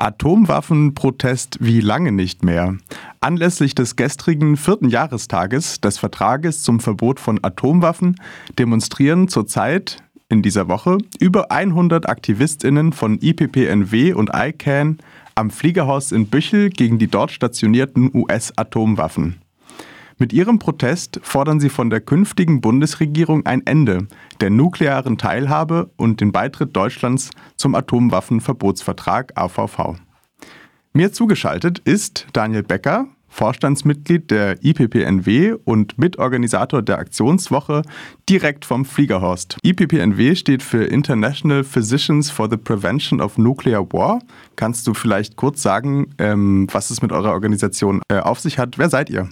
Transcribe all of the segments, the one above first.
Atomwaffenprotest wie lange nicht mehr. Anlässlich des gestrigen vierten Jahrestages des Vertrages zum Verbot von Atomwaffen demonstrieren zurzeit in dieser Woche über 100 AktivistInnen von IPPNW und ICANN am Fliegerhaus in Büchel gegen die dort stationierten US-Atomwaffen. Mit ihrem Protest fordern sie von der künftigen Bundesregierung ein Ende der nuklearen Teilhabe und den Beitritt Deutschlands zum Atomwaffenverbotsvertrag AVV. Mir zugeschaltet ist Daniel Becker, Vorstandsmitglied der IPPNW und Mitorganisator der Aktionswoche direkt vom Fliegerhorst. IPPNW steht für International Physicians for the Prevention of Nuclear War. Kannst du vielleicht kurz sagen, ähm, was es mit eurer Organisation äh, auf sich hat? Wer seid ihr?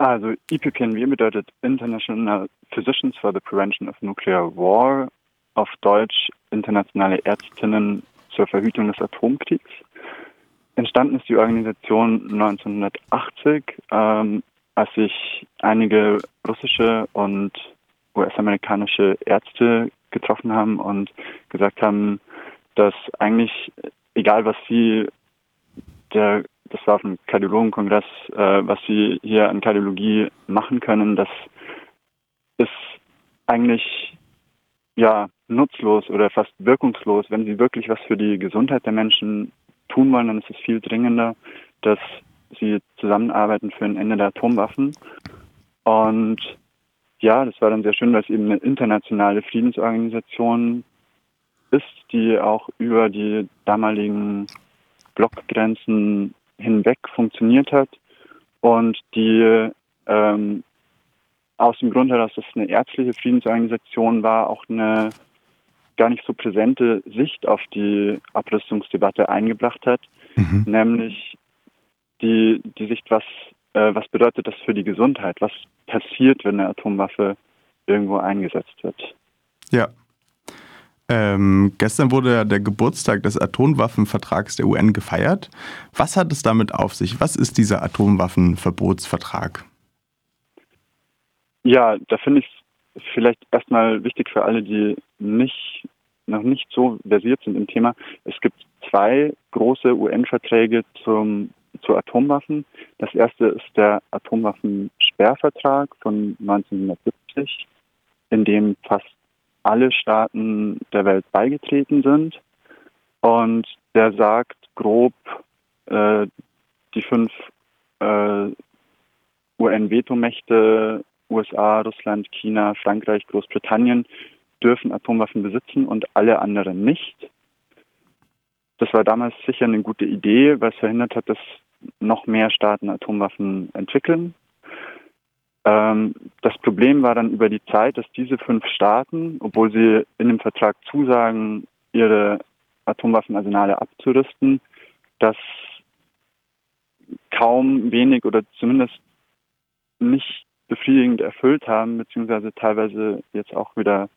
Also IPPNW bedeutet International Physicians for the Prevention of Nuclear War, auf Deutsch Internationale Ärztinnen zur Verhütung des Atomkriegs. Entstanden ist die Organisation 1980, ähm, als sich einige russische und US-amerikanische Ärzte getroffen haben und gesagt haben, dass eigentlich, egal was sie der das war auf dem Kardiologenkongress, äh, was sie hier an Kardiologie machen können, das ist eigentlich ja nutzlos oder fast wirkungslos. Wenn sie wirklich was für die Gesundheit der Menschen tun wollen, dann ist es viel dringender, dass sie zusammenarbeiten für ein Ende der Atomwaffen. Und ja, das war dann sehr schön, weil es eben eine internationale Friedensorganisation ist, die auch über die damaligen Blockgrenzen hinweg funktioniert hat und die ähm, aus dem Grund heraus, dass es eine ärztliche Friedensorganisation war, auch eine gar nicht so präsente Sicht auf die Abrüstungsdebatte eingebracht hat, mhm. nämlich die, die Sicht, was, äh, was bedeutet das für die Gesundheit, was passiert, wenn eine Atomwaffe irgendwo eingesetzt wird. Ja, ähm, gestern wurde der Geburtstag des Atomwaffenvertrags der UN gefeiert. Was hat es damit auf sich? Was ist dieser Atomwaffenverbotsvertrag? Ja, da finde ich es vielleicht erstmal wichtig für alle, die nicht, noch nicht so versiert sind im Thema. Es gibt zwei große UN-Verträge zum, zu Atomwaffen. Das erste ist der Atomwaffensperrvertrag von 1970, in dem fast alle Staaten der Welt beigetreten sind. Und der sagt grob, äh, die fünf äh, UN-Vetomächte, USA, Russland, China, Frankreich, Großbritannien, dürfen Atomwaffen besitzen und alle anderen nicht. Das war damals sicher eine gute Idee, weil es verhindert hat, dass noch mehr Staaten Atomwaffen entwickeln. Ähm, das Problem war dann über die Zeit, dass diese fünf Staaten, obwohl sie in dem Vertrag zusagen, ihre Atomwaffenarsenale abzurüsten, das kaum wenig oder zumindest nicht befriedigend erfüllt haben, beziehungsweise teilweise jetzt auch wieder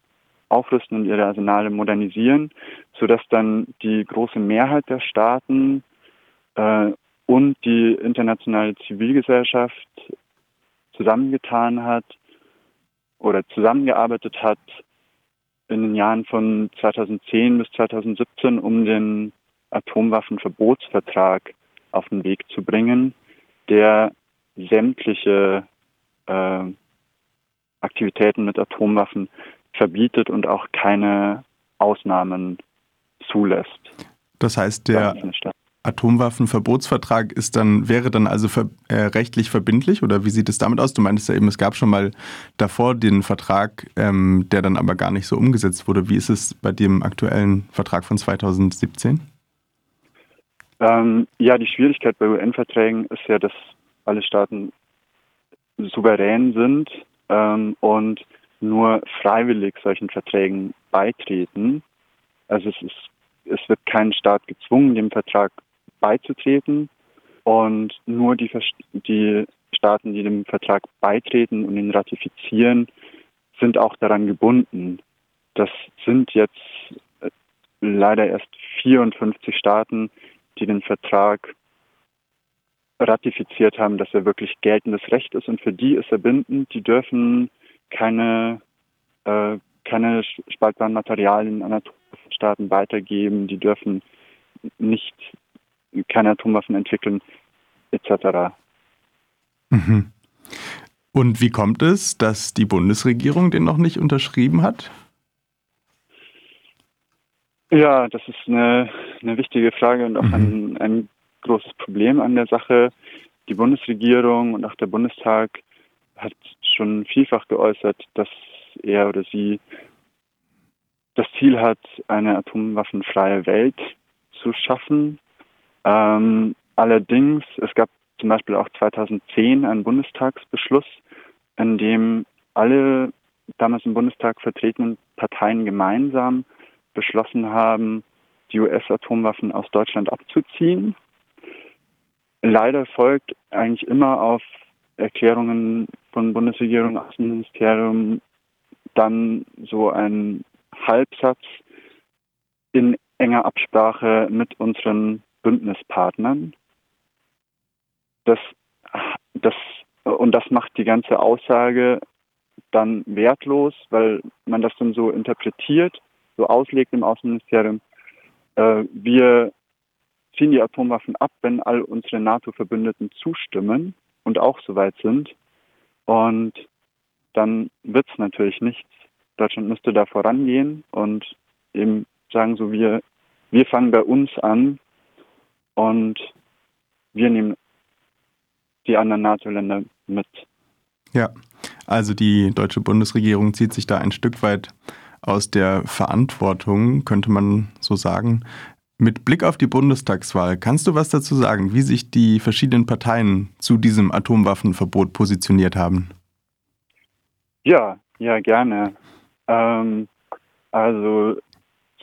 aufrüsten und ihre Arsenale modernisieren, sodass dann die große Mehrheit der Staaten äh, und die internationale Zivilgesellschaft zusammengetan hat oder zusammengearbeitet hat in den Jahren von 2010 bis 2017, um den Atomwaffenverbotsvertrag auf den Weg zu bringen, der sämtliche äh, Aktivitäten mit Atomwaffen verbietet und auch keine Ausnahmen zulässt. Das heißt, der Atomwaffenverbotsvertrag ist dann, wäre dann also ver, äh, rechtlich verbindlich oder wie sieht es damit aus? Du meintest ja eben, es gab schon mal davor den Vertrag, ähm, der dann aber gar nicht so umgesetzt wurde. Wie ist es bei dem aktuellen Vertrag von 2017? Ähm, ja, die Schwierigkeit bei UN-Verträgen ist ja, dass alle Staaten souverän sind ähm, und nur freiwillig solchen Verträgen beitreten. Also es ist es wird kein Staat gezwungen, dem Vertrag beizutreten und nur die, die Staaten, die dem Vertrag beitreten und ihn ratifizieren, sind auch daran gebunden. Das sind jetzt äh, leider erst 54 Staaten, die den Vertrag ratifiziert haben, dass er wirklich geltendes Recht ist und für die ist er bindend. Die dürfen keine, äh, keine spaltbaren Materialien an Atomstaaten weitergeben, die dürfen nicht keine Atomwaffen entwickeln, etc. Mhm. Und wie kommt es, dass die Bundesregierung den noch nicht unterschrieben hat? Ja, das ist eine, eine wichtige Frage und auch mhm. ein, ein großes Problem an der Sache. Die Bundesregierung und auch der Bundestag hat schon vielfach geäußert, dass er oder sie das Ziel hat, eine atomwaffenfreie Welt zu schaffen. Ähm, allerdings, es gab zum Beispiel auch 2010 einen Bundestagsbeschluss, in dem alle damals im Bundestag vertretenen Parteien gemeinsam beschlossen haben, die US-Atomwaffen aus Deutschland abzuziehen. Leider folgt eigentlich immer auf Erklärungen von Bundesregierung, Außenministerium dann so ein Halbsatz in enger Absprache mit unseren Bündnispartnern. Das, das, und das macht die ganze Aussage dann wertlos, weil man das dann so interpretiert, so auslegt im Außenministerium. Äh, wir ziehen die Atomwaffen ab, wenn all unsere NATO-Verbündeten zustimmen und auch soweit sind. Und dann wird es natürlich nichts. Deutschland müsste da vorangehen und eben sagen so, wir, wir fangen bei uns an und wir nehmen die anderen NATO-Länder mit. Ja, also die deutsche Bundesregierung zieht sich da ein Stück weit aus der Verantwortung, könnte man so sagen. Mit Blick auf die Bundestagswahl, kannst du was dazu sagen, wie sich die verschiedenen Parteien zu diesem Atomwaffenverbot positioniert haben? Ja, ja, gerne. Ähm, also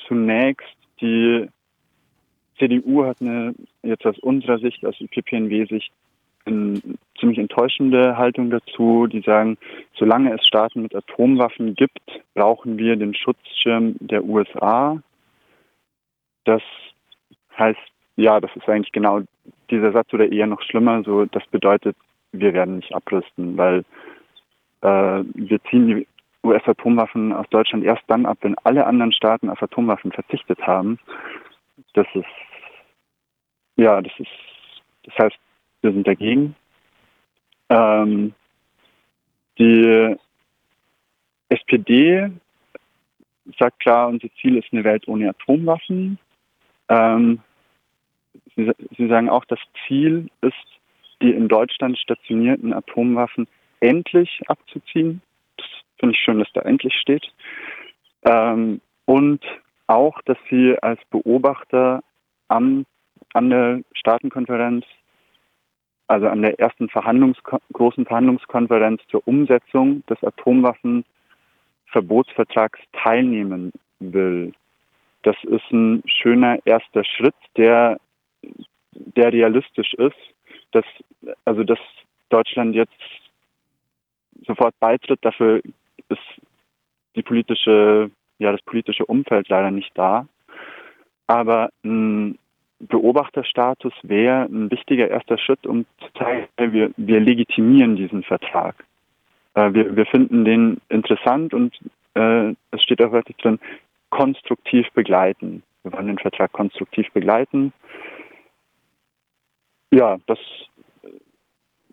zunächst die CDU hat eine, jetzt aus unserer Sicht, aus PPNW-Sicht, eine ziemlich enttäuschende Haltung dazu. Die sagen, solange es Staaten mit Atomwaffen gibt, brauchen wir den Schutzschirm der USA. Das heißt, ja, das ist eigentlich genau dieser Satz oder eher noch schlimmer. So, das bedeutet, wir werden nicht abrüsten, weil äh, wir ziehen die US-Atomwaffen aus Deutschland erst dann ab, wenn alle anderen Staaten auf Atomwaffen verzichtet haben. Das ist, ja, das ist, das heißt, wir sind dagegen. Ähm, die SPD sagt klar, unser Ziel ist eine Welt ohne Atomwaffen. Ähm, sie, sie sagen auch, das Ziel ist, die in Deutschland stationierten Atomwaffen endlich abzuziehen. Das finde ich schön, dass da endlich steht. Ähm, und auch, dass sie als Beobachter am, an der Staatenkonferenz, also an der ersten Verhandlungs großen Verhandlungskonferenz zur Umsetzung des Atomwaffenverbotsvertrags teilnehmen will. Das ist ein schöner erster Schritt, der, der realistisch ist, dass, also dass Deutschland jetzt sofort beitritt, dafür ist die politische, ja, das politische Umfeld leider nicht da. Aber ein Beobachterstatus wäre ein wichtiger erster Schritt, um zu zeigen, wir, wir legitimieren diesen Vertrag. Äh, wir, wir finden den interessant und äh, es steht auch wirklich drin, konstruktiv begleiten. Wir wollen den Vertrag konstruktiv begleiten. Ja, das,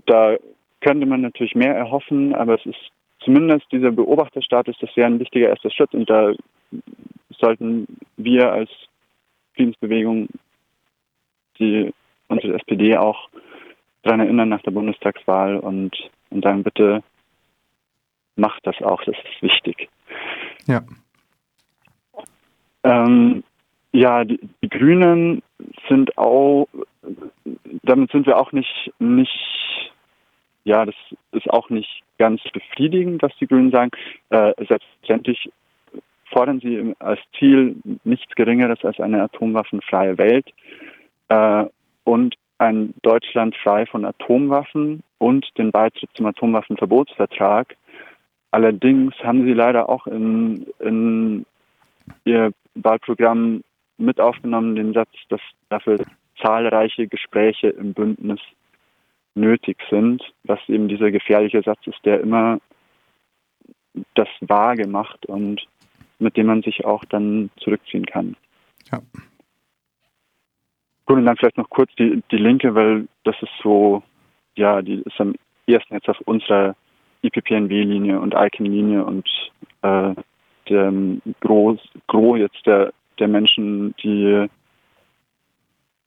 da könnte man natürlich mehr erhoffen, aber es ist zumindest dieser Beobachterstatus, das wäre ein wichtiger erster Schritt und da sollten wir als Friedensbewegung die unsere SPD auch daran erinnern nach der Bundestagswahl und, und sagen, bitte macht das auch, das ist wichtig. Ja. Ähm, ja, die, die, Grünen sind auch, damit sind wir auch nicht, nicht, ja, das ist auch nicht ganz befriedigend, was die Grünen sagen. Äh, selbstverständlich fordern sie als Ziel nichts Geringeres als eine atomwaffenfreie Welt äh, und ein Deutschland frei von Atomwaffen und den Beitritt zum Atomwaffenverbotsvertrag. Allerdings haben sie leider auch in, in ihr Wahlprogramm mit aufgenommen den Satz, dass dafür zahlreiche Gespräche im Bündnis nötig sind, was eben dieser gefährliche Satz ist, der immer das vage macht und mit dem man sich auch dann zurückziehen kann. Ja. Gut, und dann vielleicht noch kurz die, die Linke, weil das ist so, ja, die ist am ersten jetzt auf unserer IPPNW-Linie und ICANN-Linie und äh, der Gros, Gros jetzt der, der Menschen, die,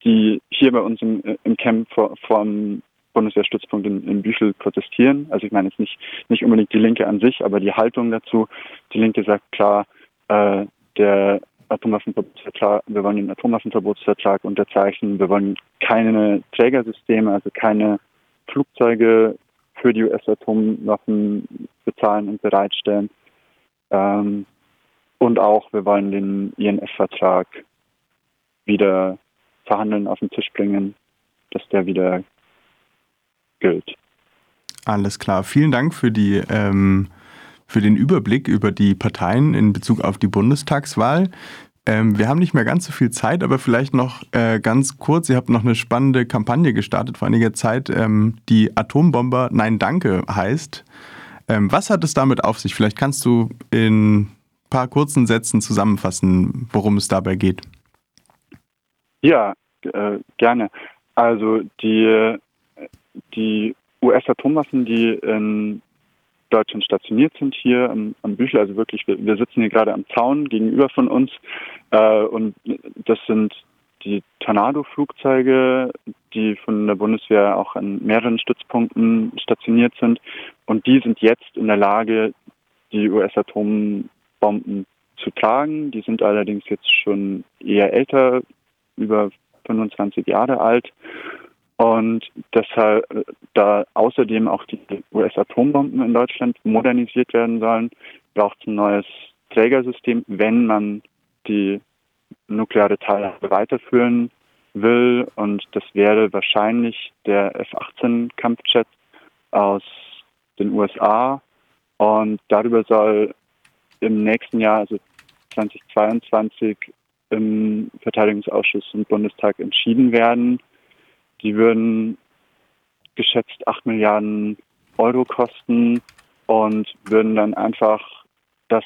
die hier bei uns im, im Camp vor, vor dem Bundeswehrstützpunkt in, in Büchel protestieren. Also ich meine jetzt nicht, nicht unbedingt die Linke an sich, aber die Haltung dazu. Die Linke sagt klar, äh, der Atomwaffenverbotsvertrag, wir wollen den Atomwaffenverbotsvertrag unterzeichnen, wir wollen keine Trägersysteme, also keine Flugzeuge für die US-Atomwaffen bezahlen und bereitstellen. Ähm, und auch, wir wollen den INF-Vertrag wieder verhandeln, auf den Tisch bringen, dass der wieder gilt. Alles klar. Vielen Dank für die ähm, für den Überblick über die Parteien in Bezug auf die Bundestagswahl. Ähm, wir haben nicht mehr ganz so viel Zeit, aber vielleicht noch äh, ganz kurz. Ihr habt noch eine spannende Kampagne gestartet vor einiger Zeit, ähm, die Atombomber Nein Danke heißt. Ähm, was hat es damit auf sich? Vielleicht kannst du in ein paar kurzen Sätzen zusammenfassen, worum es dabei geht. Ja, äh, gerne. Also die, die US-Atomwaffen, die in Deutschland stationiert sind hier am, am Büchel. Also wirklich, wir, wir, sitzen hier gerade am Zaun gegenüber von uns äh, und das sind die Tornado-Flugzeuge, die von der Bundeswehr auch an mehreren Stützpunkten stationiert sind. Und die sind jetzt in der Lage, die US-Atombomben zu tragen. Die sind allerdings jetzt schon eher älter, über 25 Jahre alt. Und deshalb, da außerdem auch die US-Atombomben in Deutschland modernisiert werden sollen, braucht es ein neues Trägersystem, wenn man die nukleare Teilhabe weiterführen will. Und das wäre wahrscheinlich der F-18 Kampfjet aus den USA. Und darüber soll im nächsten Jahr, also 2022, im Verteidigungsausschuss im Bundestag entschieden werden. Die würden geschätzt 8 Milliarden Euro kosten und würden dann einfach das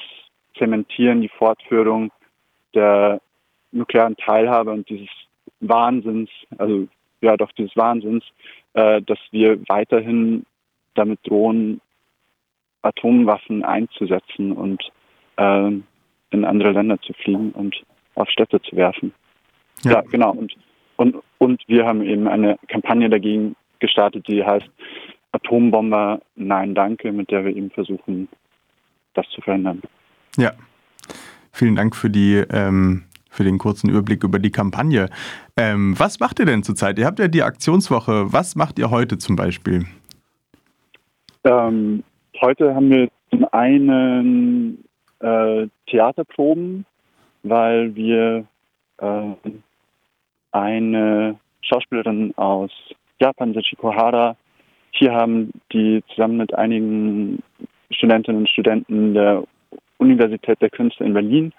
zementieren, die Fortführung der nuklearen Teilhabe und dieses Wahnsinns, also ja doch dieses Wahnsinns, äh, dass wir weiterhin damit drohen, Atomwaffen einzusetzen und äh, in andere Länder zu fliegen und auf Städte zu werfen. Ja, ja genau. Und und, und wir haben eben eine Kampagne dagegen gestartet, die heißt Atombomber Nein Danke, mit der wir eben versuchen, das zu verhindern. Ja, vielen Dank für die ähm, für den kurzen Überblick über die Kampagne. Ähm, was macht ihr denn zurzeit? Ihr habt ja die Aktionswoche. Was macht ihr heute zum Beispiel? Ähm, heute haben wir zum einen äh, Theaterproben, weil wir äh, eine Schauspielerin aus Japan, Sachiko Hara, hier haben, die zusammen mit einigen Studentinnen und Studenten der Universität der Künste in Berlin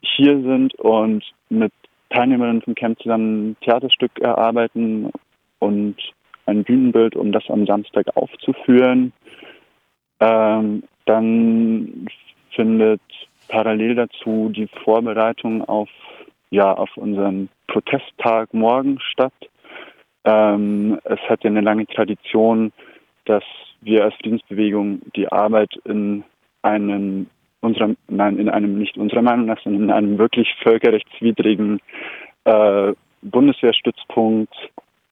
hier sind und mit Teilnehmerinnen vom Camp zusammen ein Theaterstück erarbeiten und ein Bühnenbild, um das am Samstag aufzuführen. Ähm, dann findet parallel dazu die Vorbereitung auf ja auf unseren Protesttag morgen statt. Ähm, es hat ja eine lange Tradition, dass wir als Friedensbewegung die Arbeit in einem unserer, nein, in einem nicht unserer Meinung nach, sondern in einem wirklich völkerrechtswidrigen äh, Bundeswehrstützpunkt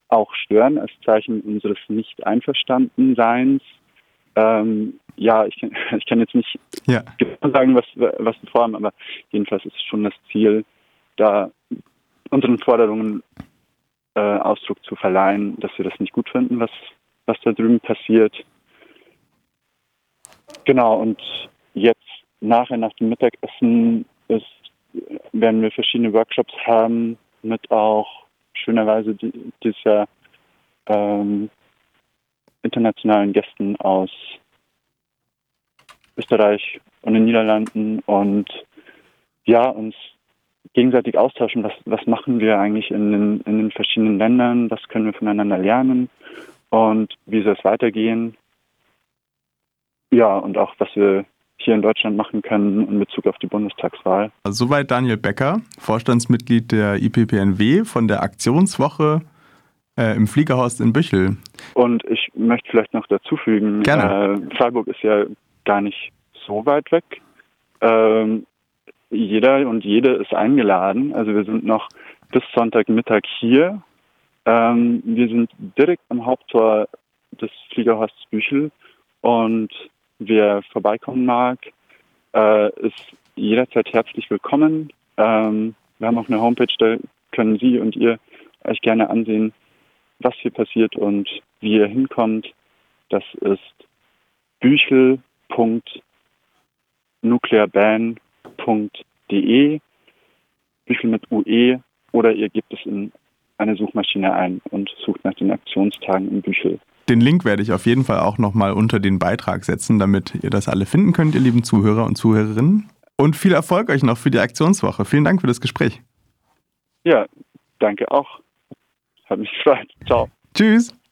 auch stören, als Zeichen unseres Nicht-Einverstandenseins. Ähm, ja, ich kann, ich kann jetzt nicht ja. genau sagen, was, was wir vorhaben, aber jedenfalls ist es schon das Ziel, da unseren Forderungen äh, Ausdruck zu verleihen, dass wir das nicht gut finden, was, was da drüben passiert. Genau, und jetzt nachher nach dem Mittagessen ist, werden wir verschiedene Workshops haben mit auch schönerweise die, dieses Jahr ähm, internationalen Gästen aus Österreich und den Niederlanden und ja, uns gegenseitig austauschen, was, was machen wir eigentlich in den, in den verschiedenen Ländern, was können wir voneinander lernen und wie soll es weitergehen. Ja, und auch was wir hier in Deutschland machen können in Bezug auf die Bundestagswahl. Soweit Daniel Becker, Vorstandsmitglied der IPPNW von der Aktionswoche äh, im Fliegerhorst in Büchel. Und ich möchte vielleicht noch dazu fügen, Gerne. Äh, Freiburg ist ja gar nicht so weit weg. Ähm, jeder und jede ist eingeladen. Also wir sind noch bis Sonntagmittag hier. Ähm, wir sind direkt am Haupttor des Fliegerhorsts Büchel und wer vorbeikommen mag, äh, ist jederzeit herzlich willkommen. Ähm, wir haben auch eine Homepage, da können Sie und ihr euch gerne ansehen, was hier passiert und wie ihr hinkommt. Das ist büchel.nuclearban.de, Büchel mit UE, oder ihr gebt es in eine Suchmaschine ein und sucht nach den Aktionstagen in Büchel. Den Link werde ich auf jeden Fall auch nochmal unter den Beitrag setzen, damit ihr das alle finden könnt, ihr lieben Zuhörer und Zuhörerinnen. Und viel Erfolg euch noch für die Aktionswoche. Vielen Dank für das Gespräch. Ja, danke auch. Hat mich gefreut. Ciao. Tschüss.